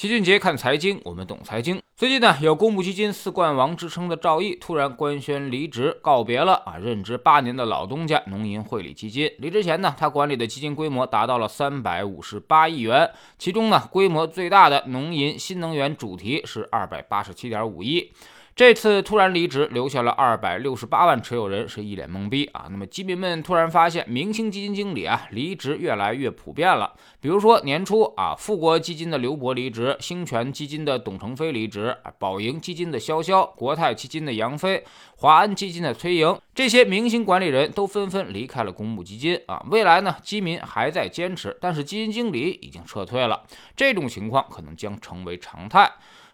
齐俊杰看财经，我们懂财经。最近呢，有公募基金四冠王之称的赵毅突然官宣离职，告别了啊任职八年的老东家农银汇理基金。离职前呢，他管理的基金规模达到了三百五十八亿元，其中呢，规模最大的农银新能源主题是二百八十七点五亿。这次突然离职，留下了二百六十八万持有人是一脸懵逼啊。那么基民们突然发现，明星基金经理啊离职越来越普遍了。比如说年初啊，富国基金的刘博离职，兴全基金的董承飞离职，宝盈基金的潇潇，国泰基金的杨飞，华安基金的崔莹，这些明星管理人都纷纷离开了公募基金啊。未来呢，基民还在坚持，但是基金经理已经撤退了，这种情况可能将成为常态。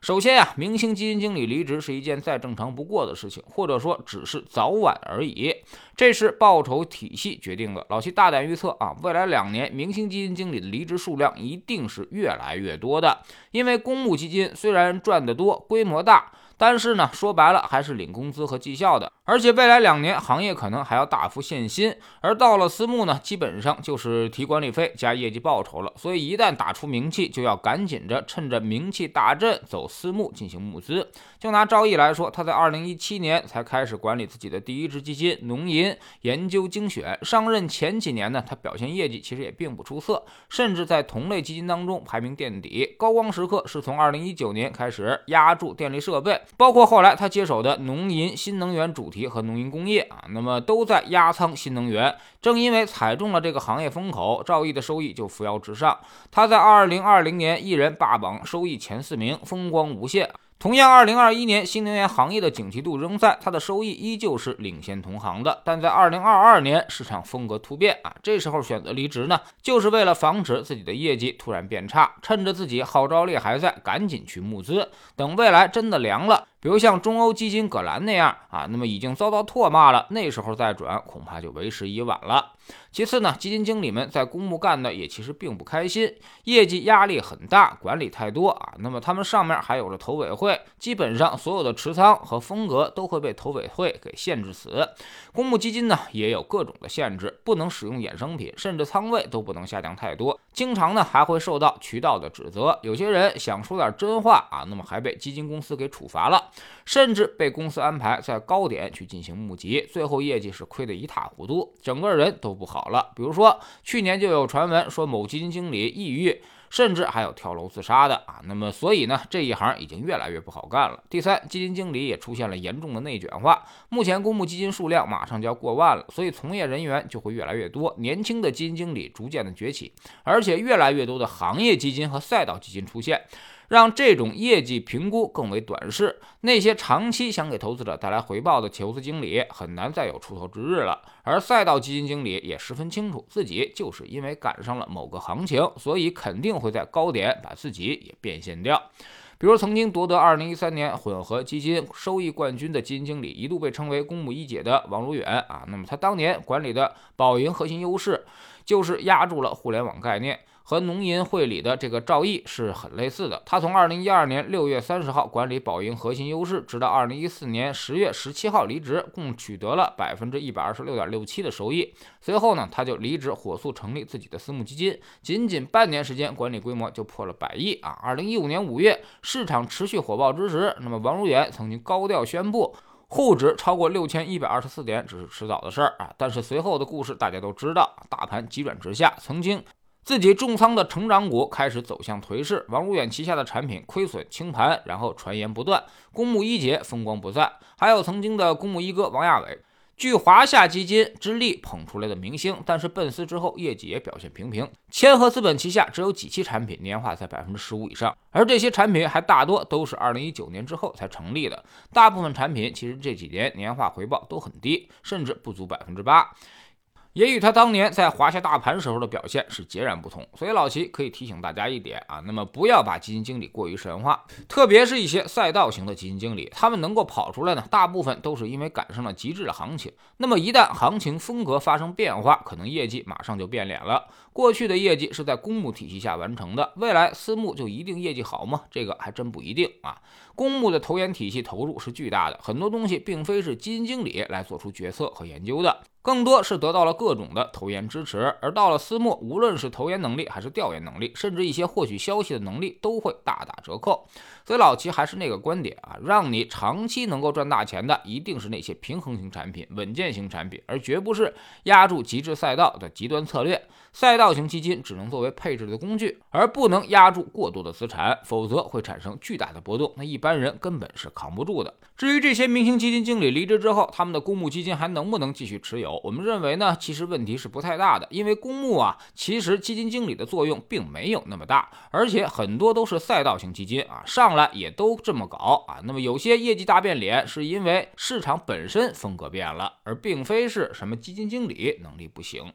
首先呀，明星基金经理离职是一件再正常不过的事情，或者说只是早晚而已。这是报酬体系决定的。老七大胆预测啊，未来两年明星基金经理的离职数量一定是越来越多的，因为公募基金虽然赚得多，规模大。但是呢，说白了还是领工资和绩效的，而且未来两年行业可能还要大幅限薪，而到了私募呢，基本上就是提管理费加业绩报酬了。所以一旦打出名气，就要赶紧着趁着名气大振走私募进行募资。就拿赵毅来说，他在二零一七年才开始管理自己的第一支基金农银研究精选，上任前几年呢，他表现业绩其实也并不出色，甚至在同类基金当中排名垫底。高光时刻是从二零一九年开始压住电力设备。包括后来他接手的农银新能源主题和农银工业啊，那么都在压仓新能源。正因为踩中了这个行业风口，赵毅的收益就扶摇直上。他在二零二零年一人霸榜收益前四名，风光无限。同样，二零二一年新能源行业的景气度仍在，它的收益依旧是领先同行的。但在二零二二年，市场风格突变啊，这时候选择离职呢，就是为了防止自己的业绩突然变差，趁着自己号召力还在，赶紧去募资，等未来真的凉了。比如像中欧基金葛兰那样啊，那么已经遭到唾骂了，那时候再转恐怕就为时已晚了。其次呢，基金经理们在公募干的也其实并不开心，业绩压力很大，管理太多啊。那么他们上面还有着投委会，基本上所有的持仓和风格都会被投委会给限制死。公募基金呢也有各种的限制，不能使用衍生品，甚至仓位都不能下降太多。经常呢还会受到渠道的指责，有些人想说点真话啊，那么还被基金公司给处罚了。甚至被公司安排在高点去进行募集，最后业绩是亏得一塌糊涂，整个人都不好了。比如说，去年就有传闻说某基金经理抑郁，甚至还有跳楼自杀的啊。那么，所以呢，这一行已经越来越不好干了。第三，基金经理也出现了严重的内卷化。目前公募基金数量马上就要过万了，所以从业人员就会越来越多，年轻的基金经理逐渐的崛起，而且越来越多的行业基金和赛道基金出现。让这种业绩评估更为短视，那些长期想给投资者带来回报的投资经理很难再有出头之日了。而赛道基金经理也十分清楚，自己就是因为赶上了某个行情，所以肯定会在高点把自己也变现掉。比如曾经夺得2013年混合基金收益冠军的基金经理，一度被称为“公募一姐”的王如远啊，那么他当年管理的宝盈核心优势，就是压住了互联网概念。和农银汇理的这个赵毅是很类似的。他从二零一二年六月三十号管理宝盈核心优势，直到二零一四年十月十七号离职，共取得了百分之一百二十六点六七的收益。随后呢，他就离职，火速成立自己的私募基金。仅仅半年时间，管理规模就破了百亿啊！二零一五年五月，市场持续火爆之时，那么王如远曾经高调宣布，沪指超过六千一百二十四点只是迟早的事儿啊！但是随后的故事大家都知道，大盘急转直下，曾经。自己重仓的成长股开始走向颓势，王如远旗下的产品亏损清盘，然后传言不断，公募一姐风光不再，还有曾经的公募一哥王亚伟，据华夏基金之力捧出来的明星，但是奔私之后业绩也表现平平。千和资本旗下只有几期产品年化在百分之十五以上，而这些产品还大多都是二零一九年之后才成立的，大部分产品其实这几年年化回报都很低，甚至不足百分之八。也与他当年在华夏大盘时候的表现是截然不同，所以老齐可以提醒大家一点啊，那么不要把基金经理过于神话，特别是一些赛道型的基金经理，他们能够跑出来呢，大部分都是因为赶上了极致的行情。那么一旦行情风格发生变化，可能业绩马上就变脸了。过去的业绩是在公募体系下完成的，未来私募就一定业绩好吗？这个还真不一定啊。公募的投研体系投入是巨大的，很多东西并非是基金经理来做出决策和研究的。更多是得到了各种的投研支持。而到了私募，无论是投研能力还是调研能力，甚至一些获取消息的能力，都会大打折扣。所以老齐还是那个观点啊，让你长期能够赚大钱的，一定是那些平衡型产品、稳健型产品，而绝不是压住极致赛道的极端策略。赛道型基金只能作为配置的工具，而不能压住过多的资产，否则会产生巨大的波动，那一般人根本是扛不住的。至于这些明星基金经理离职之后，他们的公募基金还能不能继续持有？我们认为呢，其实问题是不太大的，因为公募啊，其实基金经理的作用并没有那么大，而且很多都是赛道型基金啊，上来也都这么搞啊。那么有些业绩大变脸，是因为市场本身风格变了，而并非是什么基金经理能力不行。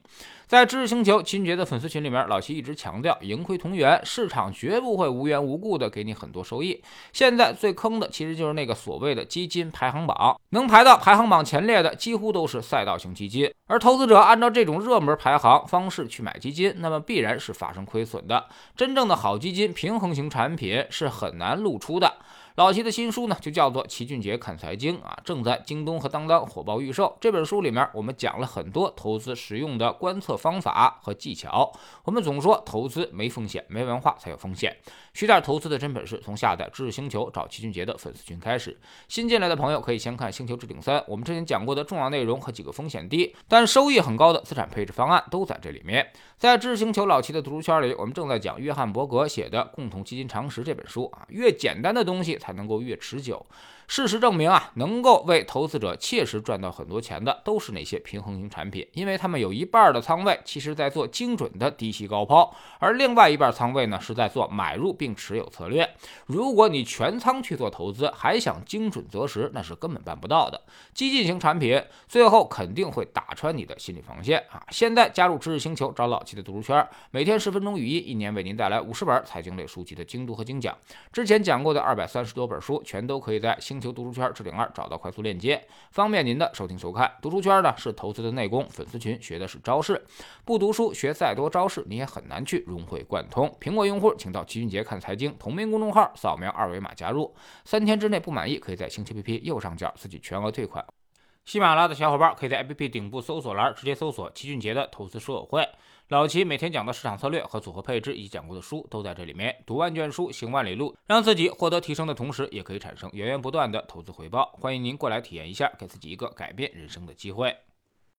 在知识星球秦杰的粉丝群里面，老齐一直强调盈亏同源，市场绝不会无缘无故的给你很多收益。现在最坑的其实就是那个所谓的基金排行榜，能排到排行榜前列的几乎都是赛道型基金，而投资者按照这种热门排行方式去买基金，那么必然是发生亏损的。真正的好基金、平衡型产品是很难露出的。老齐的新书呢，就叫做《齐俊杰看财经》啊，正在京东和当当火爆预售。这本书里面，我们讲了很多投资实用的观测方法和技巧。我们总说投资没风险，没文化才有风险。学点投资的真本事，从下载知识星球找齐俊杰的粉丝群开始。新进来的朋友可以先看《星球置顶三》，我们之前讲过的重要内容和几个风险低但收益很高的资产配置方案都在这里面。在知识星球老齐的读书圈里，我们正在讲约翰伯格写的《共同基金常识》这本书啊，越简单的东西才能够越持久。事实证明啊，能够为投资者切实赚到很多钱的，都是那些平衡型产品，因为他们有一半的仓位其实在做精准的低吸高抛，而另外一半仓位呢是在做买入并持有策略。如果你全仓去做投资，还想精准择时，那是根本办不到的。激进型产品最后肯定会打穿你的心理防线啊！现在加入知识星球，找老七的读书圈，每天十分钟语音，一年为您带来五十本财经类书籍的精读和精讲。之前讲过的二百三十多本书，全都可以在星。求读书圈置顶二找到快速链接，方便您的收听收看。读书圈呢是投资的内功，粉丝群学的是招式。不读书学再多招式，你也很难去融会贯通。苹果用户请到齐俊杰看财经同名公众号，扫描二维码加入。三天之内不满意，可以在星期 P P 右上角自己全额退款。喜马拉雅的小伙伴可以在 APP 顶部搜索栏直接搜索齐俊杰的投资书友会。老齐每天讲的市场策略和组合配置以及讲过的书都在这里面。读万卷书，行万里路，让自己获得提升的同时，也可以产生源源不断的投资回报。欢迎您过来体验一下，给自己一个改变人生的机会。